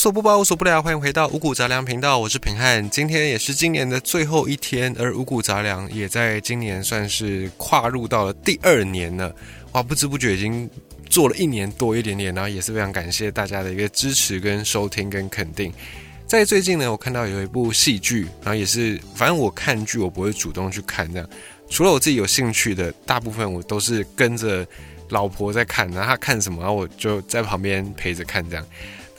所不包，无所不聊，欢迎回到五谷杂粮频道，我是平汉。今天也是今年的最后一天，而五谷杂粮也在今年算是跨入到了第二年了。哇，不知不觉已经做了一年多一点点，然后也是非常感谢大家的一个支持、跟收听、跟肯定。在最近呢，我看到有一部戏剧，然后也是，反正我看剧我不会主动去看这样，除了我自己有兴趣的，大部分我都是跟着老婆在看，然后她看什么，然后我就在旁边陪着看这样。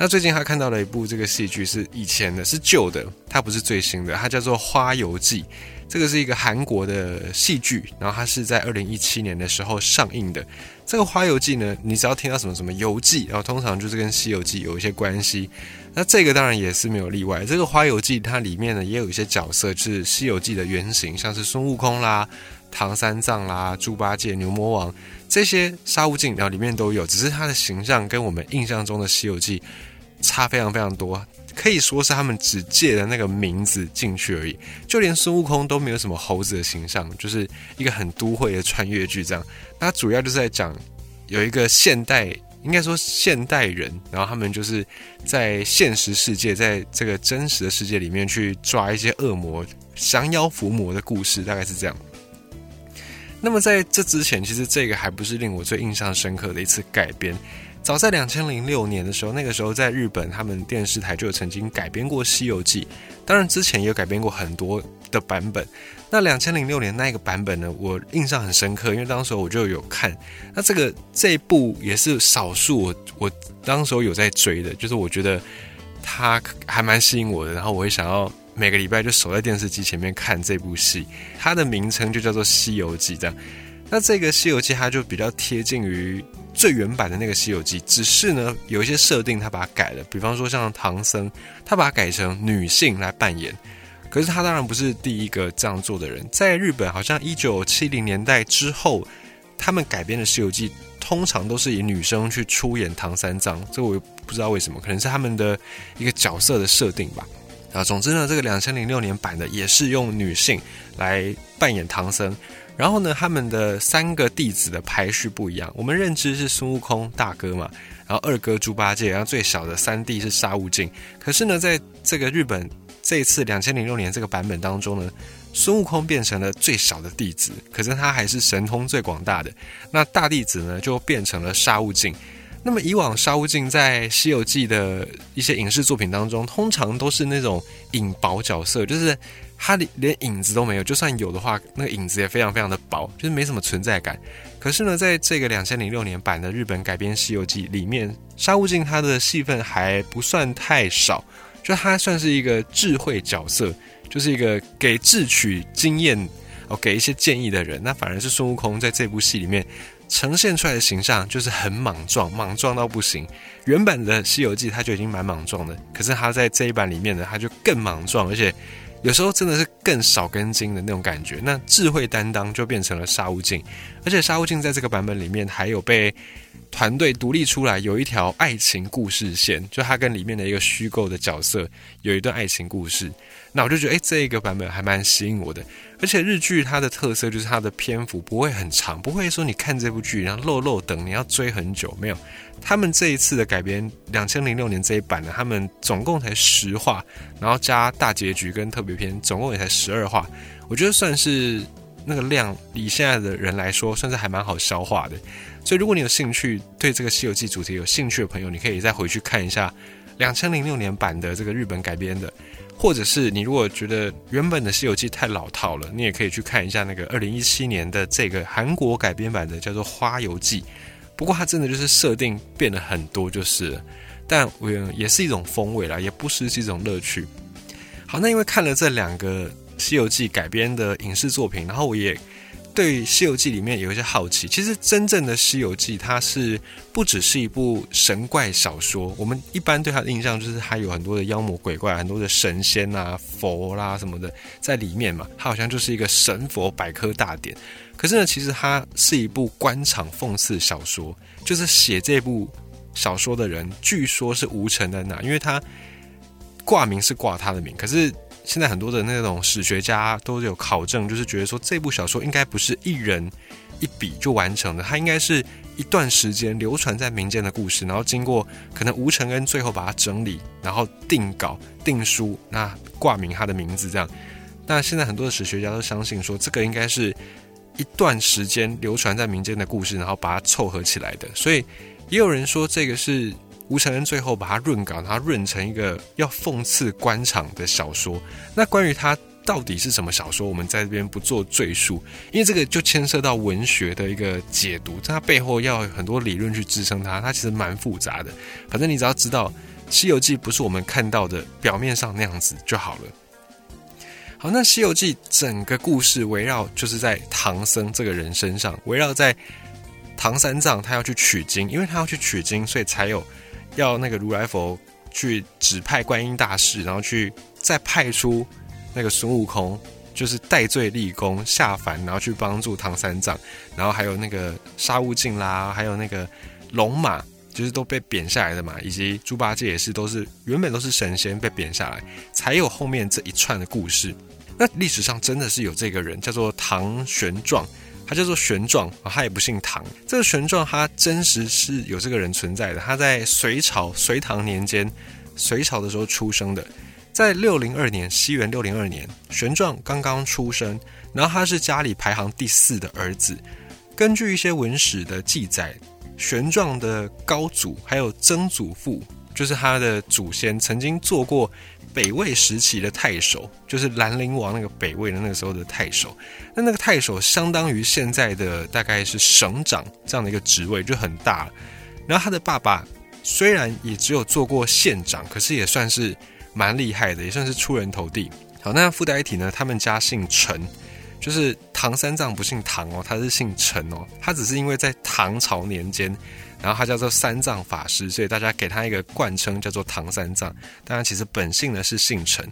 那最近他看到了一部这个戏剧，是以前的，是旧的，它不是最新的，它叫做《花游记》。这个是一个韩国的戏剧，然后它是在二零一七年的时候上映的。这个《花游记》呢，你只要听到什么什么游记，然后通常就是跟《西游记》有一些关系。那这个当然也是没有例外。这个《花游记》它里面呢也有一些角色是《西游记》的原型，像是孙悟空啦、唐三藏啦、猪八戒、牛魔王这些沙悟净，然后里面都有，只是它的形象跟我们印象中的《西游记》。差非常非常多，可以说是他们只借了那个名字进去而已。就连孙悟空都没有什么猴子的形象，就是一个很都会的穿越剧这样。那主要就是在讲有一个现代，应该说现代人，然后他们就是在现实世界，在这个真实的世界里面去抓一些恶魔、降妖伏魔的故事，大概是这样。那么在这之前，其实这个还不是令我最印象深刻的一次改编。早在两千零六年的时候，那个时候在日本，他们电视台就曾经改编过《西游记》，当然之前也有改编过很多的版本。那两千零六年那个版本呢，我印象很深刻，因为当时我就有看。那这个这一部也是少数我我当时有在追的，就是我觉得它还蛮吸引我的，然后我会想要每个礼拜就守在电视机前面看这部戏。它的名称就叫做《西游记》这样。那这个《西游记》它就比较贴近于。最原版的那个《西游记》，只是呢有一些设定，他把它改了。比方说像唐僧，他把它改成女性来扮演。可是他当然不是第一个这样做的人。在日本，好像一九七零年代之后，他们改编的《西游记》通常都是以女生去出演唐三藏。这我不知道为什么，可能是他们的一个角色的设定吧。啊，总之呢，这个两千零六年版的也是用女性来扮演唐僧。然后呢，他们的三个弟子的排序不一样。我们认知是孙悟空大哥嘛，然后二哥猪八戒，然后最小的三弟是沙悟净。可是呢，在这个日本这一次两千零六年这个版本当中呢，孙悟空变成了最小的弟子，可是他还是神通最广大的。那大弟子呢，就变成了沙悟净。那么以往沙悟净在《西游记》的一些影视作品当中，通常都是那种隐薄角色，就是。他连影子都没有，就算有的话，那个影子也非常非常的薄，就是没什么存在感。可是呢，在这个两千零六年版的日本改编《西游记》里面，沙悟净他的戏份还不算太少，就他算是一个智慧角色，就是一个给智取经验哦，给一些建议的人。那反而是孙悟空在这部戏里面呈现出来的形象就是很莽撞，莽撞到不行。原版的《西游记》他就已经蛮莽撞的，可是他在这一版里面呢，他就更莽撞，而且。有时候真的是更少根筋的那种感觉，那智慧担当就变成了沙悟净，而且沙悟净在这个版本里面还有被团队独立出来，有一条爱情故事线，就他跟里面的一个虚构的角色有一段爱情故事。那我就觉得，哎，这一个版本还蛮吸引我的。而且日剧它的特色就是它的篇幅不会很长，不会说你看这部剧然后漏漏等你要追很久，没有。他们这一次的改编，两千零六年这一版呢，他们总共才十话，然后加大结局跟特别篇，总共也才十二话。我觉得算是那个量，以现在的人来说，算是还蛮好消化的。所以如果你有兴趣对这个《西游记》主题有兴趣的朋友，你可以再回去看一下两千零六年版的这个日本改编的。或者是你如果觉得原本的《西游记》太老套了，你也可以去看一下那个二零一七年的这个韩国改编版的，叫做《花游记》。不过它真的就是设定变了很多，就是，但我也是一种风味啦，也不失是一种乐趣。好，那因为看了这两个《西游记》改编的影视作品，然后我也。对《西游记》里面有一些好奇，其实真正的《西游记》它是不只是一部神怪小说。我们一般对它的印象就是它有很多的妖魔鬼怪、很多的神仙啊、佛啦什么的在里面嘛，它好像就是一个神佛百科大典。可是呢，其实它是一部官场讽刺小说，就是写这部小说的人据说是吴承恩呐，因为他挂名是挂他的名，可是。现在很多的那种史学家都有考证，就是觉得说这部小说应该不是一人一笔就完成的，它应该是一段时间流传在民间的故事，然后经过可能吴承恩最后把它整理，然后定稿、定书，那挂名他的名字这样。那现在很多的史学家都相信说，这个应该是一段时间流传在民间的故事，然后把它凑合起来的。所以也有人说，这个是吴承恩最后把它润稿，它润成一个要讽刺官场的小说。那关于他。到底是什么小说？我们在这边不做赘述，因为这个就牵涉到文学的一个解读，它背后要很多理论去支撑它，它其实蛮复杂的。反正你只要知道《西游记》不是我们看到的表面上那样子就好了。好，那《西游记》整个故事围绕就是在唐僧这个人身上，围绕在唐三藏他要去取经，因为他要去取经，所以才有要那个如来佛去指派观音大士，然后去再派出。那个孙悟空就是戴罪立功下凡，然后去帮助唐三藏，然后还有那个沙悟净啦，还有那个龙马，就是都被贬下来的嘛，以及猪八戒也是，都是原本都是神仙被贬下来，才有后面这一串的故事。那历史上真的是有这个人，叫做唐玄奘，他叫做玄奘啊，他也不姓唐。这个玄奘他真实是有这个人存在的，他在隋朝隋唐年间，隋朝的时候出生的。在六零二年，西元六零二年，玄奘刚刚出生，然后他是家里排行第四的儿子。根据一些文史的记载，玄奘的高祖还有曾祖父，就是他的祖先，曾经做过北魏时期的太守，就是兰陵王那个北魏的那个时候的太守。那那个太守相当于现在的大概是省长这样的一个职位，就很大。然后他的爸爸虽然也只有做过县长，可是也算是。蛮厉害的，也算是出人头地。好，那附带一提呢，他们家姓陈，就是唐三藏不姓唐哦，他是姓陈哦。他只是因为在唐朝年间，然后他叫做三藏法师，所以大家给他一个冠称叫做唐三藏。当然，其实本姓呢是姓陈。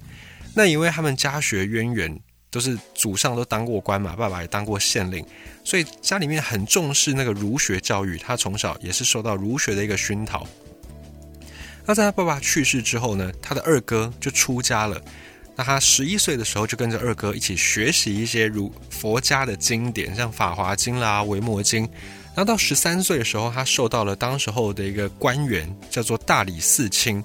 那因为他们家学渊源，都是祖上都当过官嘛，爸爸也当过县令，所以家里面很重视那个儒学教育。他从小也是受到儒学的一个熏陶。那在他爸爸去世之后呢，他的二哥就出家了。那他十一岁的时候就跟着二哥一起学习一些如佛家的经典，像《法华经》啦、《维摩经》。然后到十三岁的时候，他受到了当时候的一个官员，叫做大理寺卿。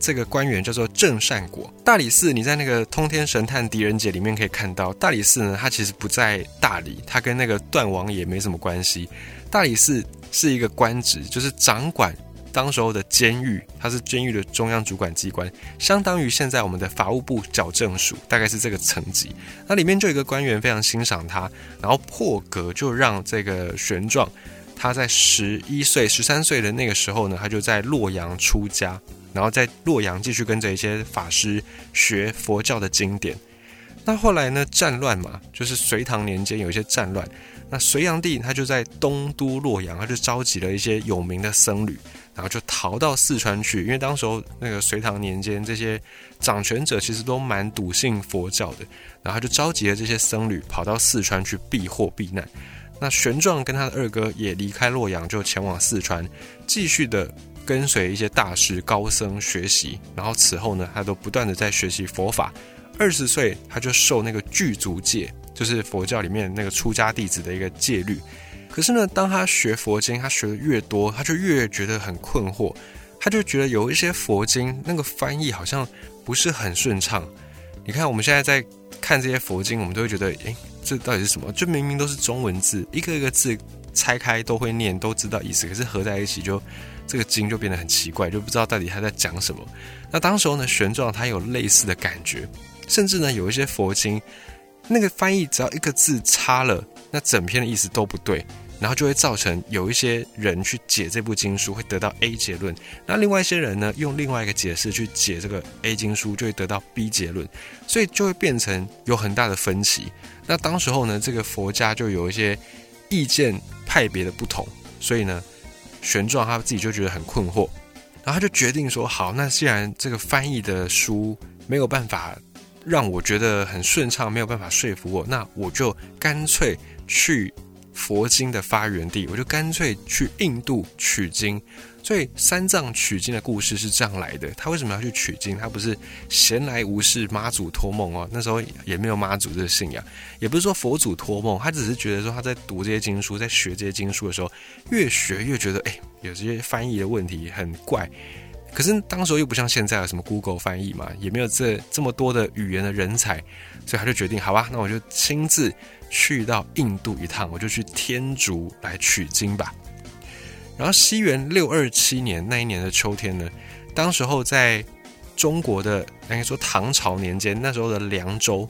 这个官员叫做郑善果。大理寺，你在那个《通天神探狄仁杰》里面可以看到，大理寺呢，它其实不在大理，它跟那个段王爷没什么关系。大理寺是一个官职，就是掌管。当时候的监狱，它是监狱的中央主管机关，相当于现在我们的法务部矫正署，大概是这个层级。那里面就有一个官员非常欣赏他，然后破格就让这个玄奘，他在十一岁、十三岁的那个时候呢，他就在洛阳出家，然后在洛阳继续跟着一些法师学佛教的经典。那后来呢，战乱嘛，就是隋唐年间有一些战乱，那隋炀帝他就在东都洛阳，他就召集了一些有名的僧侣。然后就逃到四川去，因为当时候那个隋唐年间，这些掌权者其实都蛮笃信佛教的，然后他就召集了这些僧侣跑到四川去避祸避难。那玄奘跟他的二哥也离开洛阳，就前往四川，继续的跟随一些大师高僧学习。然后此后呢，他都不断的在学习佛法。二十岁他就受那个具足戒，就是佛教里面那个出家弟子的一个戒律。可是呢，当他学佛经，他学的越多，他就越觉得很困惑。他就觉得有一些佛经那个翻译好像不是很顺畅。你看我们现在在看这些佛经，我们都会觉得，诶，这到底是什么？就明明都是中文字，一个一个字拆开都会念，都知道意思，可是合在一起就这个经就变得很奇怪，就不知道到底他在讲什么。那当时候呢，玄奘他有类似的感觉，甚至呢，有一些佛经那个翻译只要一个字差了，那整篇的意思都不对。然后就会造成有一些人去解这部经书会得到 A 结论，那另外一些人呢用另外一个解释去解这个 A 经书就会得到 B 结论，所以就会变成有很大的分歧。那当时候呢，这个佛家就有一些意见派别的不同，所以呢，玄奘他自己就觉得很困惑，然后他就决定说：好，那既然这个翻译的书没有办法让我觉得很顺畅，没有办法说服我，那我就干脆去。佛经的发源地，我就干脆去印度取经。所以三藏取经的故事是这样来的。他为什么要去取经？他不是闲来无事，妈祖托梦哦。那时候也没有妈祖这个信仰，也不是说佛祖托梦，他只是觉得说他在读这些经书，在学这些经书的时候，越学越觉得哎，有这些翻译的问题很怪。可是当时候又不像现在有什么 Google 翻译嘛，也没有这这么多的语言的人才，所以他就决定，好吧，那我就亲自去到印度一趟，我就去天竺来取经吧。然后西元六二七年那一年的秋天呢，当时候在中国的应该说唐朝年间，那时候的凉州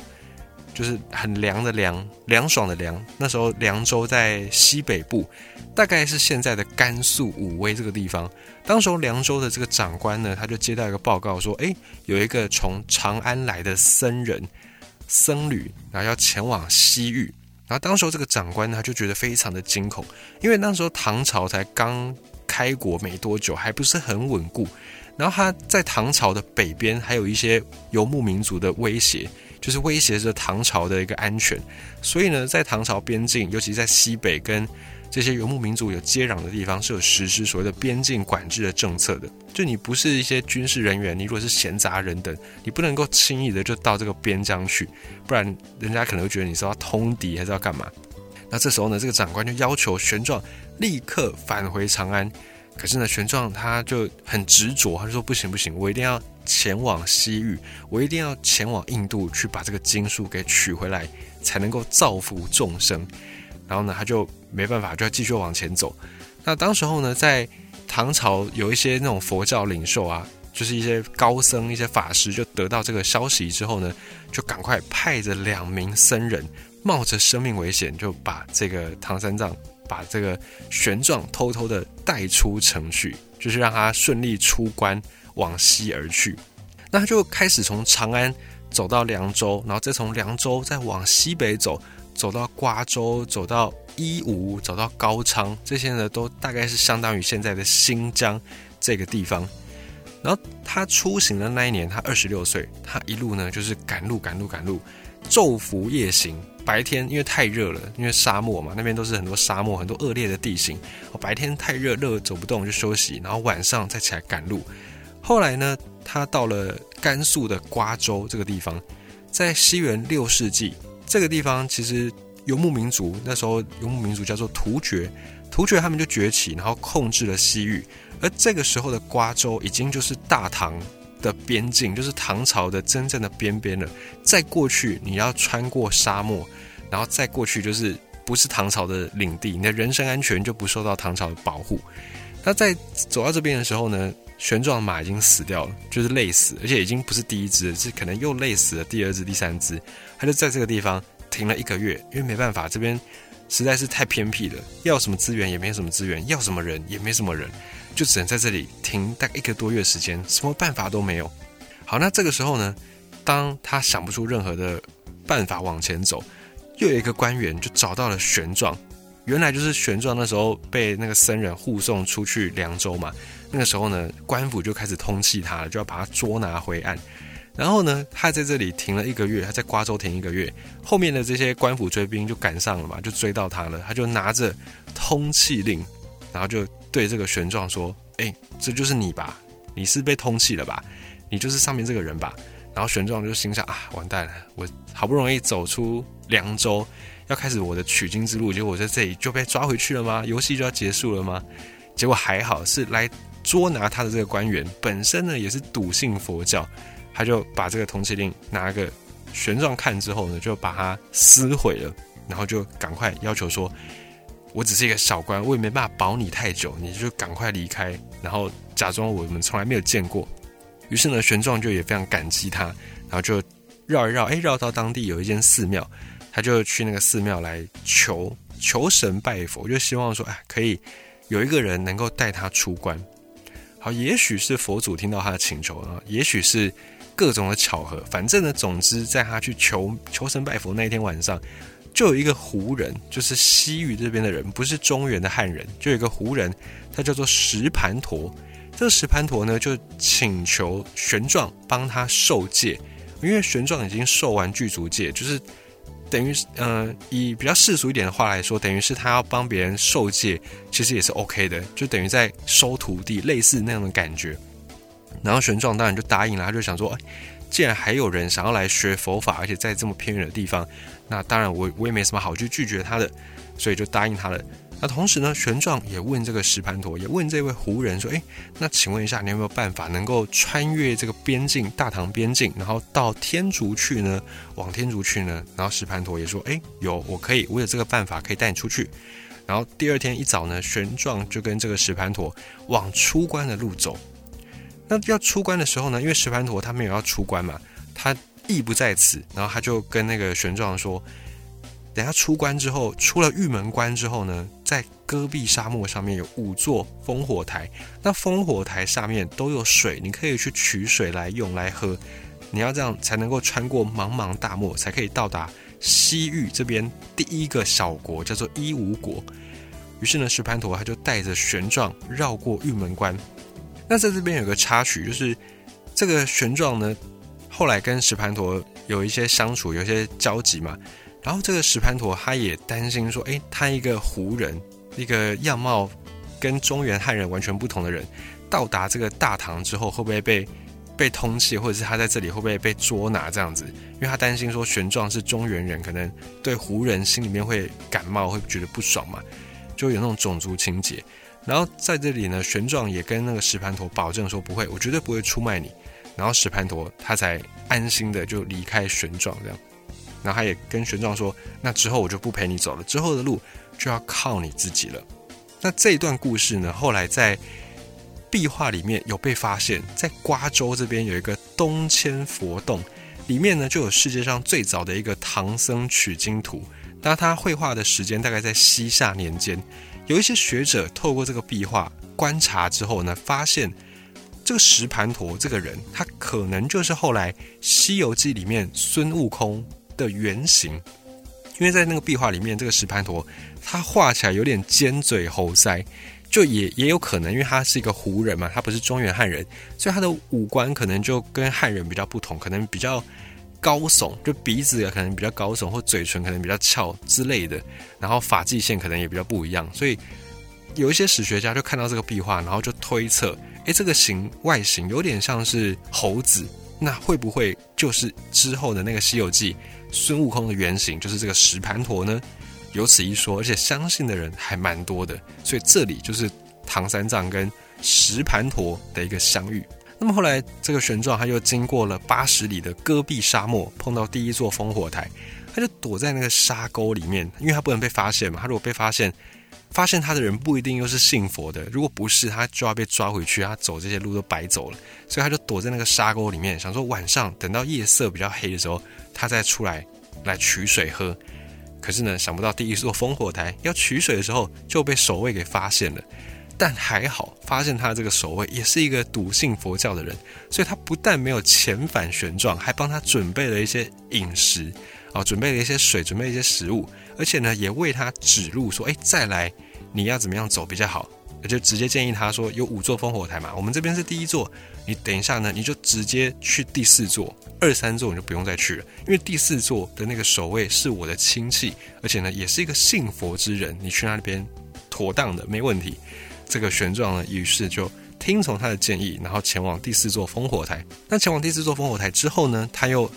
就是很凉的凉，凉爽的凉。那时候凉州在西北部，大概是现在的甘肃武威这个地方。当时候凉州的这个长官呢，他就接到一个报告说，哎，有一个从长安来的僧人僧侣，然后要前往西域。然后当时候这个长官呢他就觉得非常的惊恐，因为那时候唐朝才刚开国没多久，还不是很稳固。然后他在唐朝的北边还有一些游牧民族的威胁，就是威胁着唐朝的一个安全。所以呢，在唐朝边境，尤其在西北跟。这些游牧民族有接壤的地方是有实施所谓的边境管制的政策的。就你不是一些军事人员，你如果是闲杂人等，你不能够轻易的就到这个边疆去，不然人家可能会觉得你是要通敌还是要干嘛。那这时候呢，这个长官就要求玄奘立刻返回长安。可是呢，玄奘他就很执着，他就说不行不行，我一定要前往西域，我一定要前往印度去把这个经书给取回来，才能够造福众生。然后呢，他就没办法，就要继续往前走。那当时候呢，在唐朝有一些那种佛教领袖啊，就是一些高僧、一些法师，就得到这个消息之后呢，就赶快派着两名僧人，冒着生命危险，就把这个唐三藏、把这个玄奘偷偷的带出城去，就是让他顺利出关，往西而去。那他就开始从长安走到凉州，然后再从凉州再往西北走。走到瓜州，走到伊吾，走到高昌，这些呢都大概是相当于现在的新疆这个地方。然后他出行的那一年，他二十六岁，他一路呢就是赶路，赶路，赶路，昼伏夜行。白天因为太热了，因为沙漠嘛，那边都是很多沙漠，很多恶劣的地形。白天太热，热走不动就休息，然后晚上再起来赶路。后来呢，他到了甘肃的瓜州这个地方，在西元六世纪。这个地方其实游牧民族那时候游牧民族叫做突厥，突厥他们就崛起，然后控制了西域。而这个时候的瓜州已经就是大唐的边境，就是唐朝的真正的边边了。再过去你要穿过沙漠，然后再过去就是不是唐朝的领地，你的人身安全就不受到唐朝的保护。那在走到这边的时候呢，旋转马已经死掉了，就是累死，而且已经不是第一只，是可能又累死了第二只、第三只。他就在这个地方停了一个月，因为没办法，这边实在是太偏僻了，要什么资源也没什么资源，要什么人也没什么人，就只能在这里停大概一个多月时间，什么办法都没有。好，那这个时候呢，当他想不出任何的办法往前走，又有一个官员就找到了玄奘，原来就是玄奘那时候被那个僧人护送出去凉州嘛，那个时候呢，官府就开始通缉他了，就要把他捉拿回案。然后呢，他在这里停了一个月，他在瓜州停一个月，后面的这些官府追兵就赶上了嘛，就追到他了。他就拿着通缉令，然后就对这个玄奘说：“哎，这就是你吧？你是被通缉了吧？你就是上面这个人吧？”然后玄奘就心想：“啊，完蛋了！我好不容易走出凉州，要开始我的取经之路，结果我在这里就被抓回去了吗？游戏就要结束了吗？”结果还好，是来捉拿他的这个官员本身呢，也是笃信佛教。他就把这个通缉令拿个玄奘看之后呢，就把它撕毁了，然后就赶快要求说：“我只是一个小官，我也没办法保你太久，你就赶快离开，然后假装我们从来没有见过。”于是呢，玄奘就也非常感激他，然后就绕一绕，哎，绕到当地有一间寺庙，他就去那个寺庙来求求神拜佛，就希望说：“哎，可以有一个人能够带他出关。”好，也许是佛祖听到他的请求啊，也许是。各种的巧合，反正呢，总之，在他去求求神拜佛那一天晚上，就有一个胡人，就是西域这边的人，不是中原的汉人，就有一个胡人，他叫做石盘陀。这个石盘陀呢，就请求玄奘帮他受戒，因为玄奘已经受完具足戒，就是等于呃，以比较世俗一点的话来说，等于是他要帮别人受戒，其实也是 OK 的，就等于在收徒弟，类似那样的感觉。然后玄奘当然就答应了，他就想说，哎，既然还有人想要来学佛法，而且在这么偏远的地方，那当然我我也没什么好去拒绝他的，所以就答应他了。那同时呢，玄奘也问这个石盘陀，也问这位胡人说：“哎，那请问一下，你有没有办法能够穿越这个边境，大唐边境，然后到天竺去呢？往天竺去呢？”然后石盘陀也说：“哎，有，我可以，我有这个办法可以带你出去。”然后第二天一早呢，玄奘就跟这个石盘陀往出关的路走。那要出关的时候呢，因为石盘陀他没有要出关嘛，他意不在此，然后他就跟那个玄奘说。等下出关之后，出了玉门关之后呢，在戈壁沙漠上面有五座烽火台，那烽火台下面都有水，你可以去取水来用来喝。你要这样才能够穿过茫茫大漠，才可以到达西域这边第一个小国，叫做伊吾国。于是呢，石盘陀他就带着玄奘绕过玉门关。那在这边有个插曲，就是这个玄奘呢，后来跟石盘陀有一些相处，有一些交集嘛。然后这个石盘陀他也担心说，哎，他一个胡人，一个样貌跟中原汉人完全不同的人，到达这个大唐之后，会不会被被通缉，或者是他在这里会不会被捉拿这样子？因为他担心说，玄奘是中原人，可能对胡人心里面会感冒，会觉得不爽嘛，就有那种种族情节。然后在这里呢，玄奘也跟那个石盘陀保证说，不会，我绝对不会出卖你。然后石盘陀他才安心的就离开玄奘这样。然后他也跟玄奘说：“那之后我就不陪你走了，之后的路就要靠你自己了。”那这一段故事呢，后来在壁画里面有被发现，在瓜州这边有一个东迁佛洞，里面呢就有世界上最早的一个唐僧取经图。那他绘画的时间大概在西夏年间，有一些学者透过这个壁画观察之后呢，发现这个石盘陀这个人，他可能就是后来《西游记》里面孙悟空。的原型，因为在那个壁画里面，这个石盘陀他画起来有点尖嘴猴腮，就也也有可能，因为他是一个胡人嘛，他不是中原汉人，所以他的五官可能就跟汉人比较不同，可能比较高耸，就鼻子可能比较高耸，或嘴唇可能比较翘之类的，然后发际线可能也比较不一样，所以有一些史学家就看到这个壁画，然后就推测，诶，这个形外形有点像是猴子。那会不会就是之后的那个《西游记》孙悟空的原型，就是这个石盘陀呢？有此一说，而且相信的人还蛮多的，所以这里就是唐三藏跟石盘陀的一个相遇。那么后来，这个玄奘他又经过了八十里的戈壁沙漠，碰到第一座烽火台，他就躲在那个沙沟里面，因为他不能被发现嘛，他如果被发现。发现他的人不一定又是信佛的，如果不是，他就要被抓回去，他走这些路都白走了。所以他就躲在那个沙沟里面，想说晚上等到夜色比较黑的时候，他再出来来取水喝。可是呢，想不到第一座烽火台要取水的时候就被守卫给发现了。但还好，发现他这个守卫也是一个笃信佛教的人，所以他不但没有遣返玄奘，还帮他准备了一些饮食，啊，准备了一些水，准备一些食物。而且呢，也为他指路，说：“哎，再来，你要怎么样走比较好？”就直接建议他说：“有五座烽火台嘛，我们这边是第一座，你等一下呢，你就直接去第四座，二三座你就不用再去了，因为第四座的那个守卫是我的亲戚，而且呢，也是一个信佛之人，你去那边妥当的，没问题。”这个玄奘呢，于是就听从他的建议，然后前往第四座烽火台。那前往第四座烽火台之后呢，他又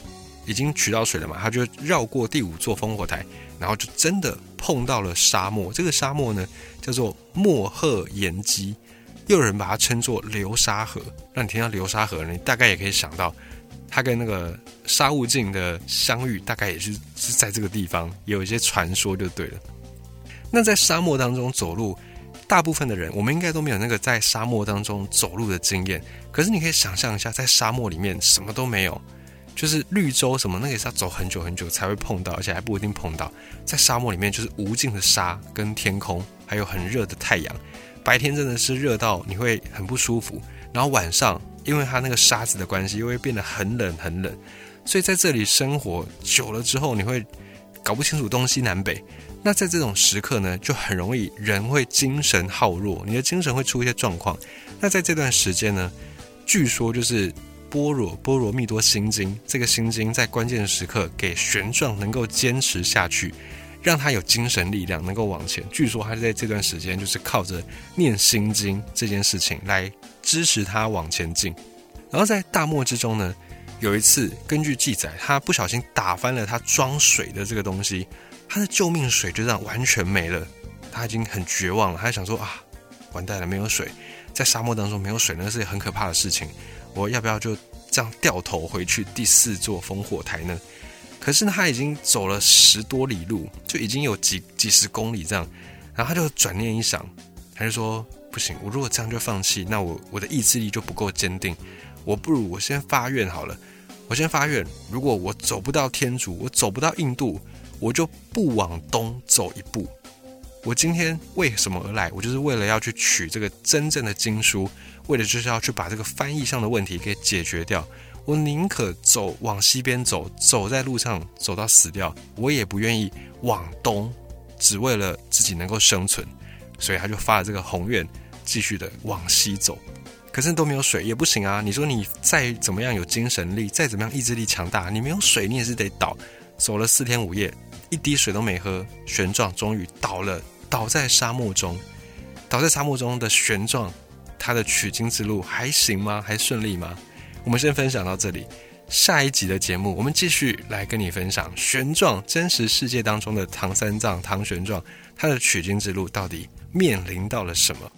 已经取到水了嘛，他就绕过第五座烽火台。然后就真的碰到了沙漠，这个沙漠呢叫做莫赫岩基，又有人把它称作流沙河。让你听到流沙河，你大概也可以想到，它跟那个沙悟净的相遇，大概也是是在这个地方，有一些传说就对了。那在沙漠当中走路，大部分的人我们应该都没有那个在沙漠当中走路的经验。可是你可以想象一下，在沙漠里面什么都没有。就是绿洲什么，那个也是要走很久很久才会碰到，而且还不一定碰到。在沙漠里面，就是无尽的沙跟天空，还有很热的太阳。白天真的是热到你会很不舒服，然后晚上因为它那个沙子的关系，又会变得很冷很冷。所以在这里生活久了之后，你会搞不清楚东西南北。那在这种时刻呢，就很容易人会精神耗弱，你的精神会出一些状况。那在这段时间呢，据说就是。般若波罗蜜多心经，这个心经在关键时刻给玄奘能够坚持下去，让他有精神力量能够往前。据说他在这段时间就是靠着念心经这件事情来支持他往前进。然后在大漠之中呢，有一次根据记载，他不小心打翻了他装水的这个东西，他的救命水就这样完全没了。他已经很绝望了，他想说啊，完蛋了，没有水。在沙漠当中没有水，那是很可怕的事情。我要不要就这样掉头回去第四座烽火台呢？可是呢，他已经走了十多里路，就已经有几几十公里这样。然后他就转念一想，他就说：不行，我如果这样就放弃，那我我的意志力就不够坚定。我不如我先发愿好了。我先发愿，如果我走不到天竺，我走不到印度，我就不往东走一步。我今天为什么而来？我就是为了要去取这个真正的经书，为了就是要去把这个翻译上的问题给解决掉。我宁可走往西边走，走在路上走到死掉，我也不愿意往东，只为了自己能够生存。所以他就发了这个宏愿，继续的往西走。可是都没有水也不行啊！你说你再怎么样有精神力，再怎么样意志力强大，你没有水，你也是得倒。走了四天五夜。一滴水都没喝，玄奘终于倒了，倒在沙漠中。倒在沙漠中的玄奘，他的取经之路还行吗？还顺利吗？我们先分享到这里，下一集的节目，我们继续来跟你分享玄奘真实世界当中的唐三藏唐玄奘，他的取经之路到底面临到了什么？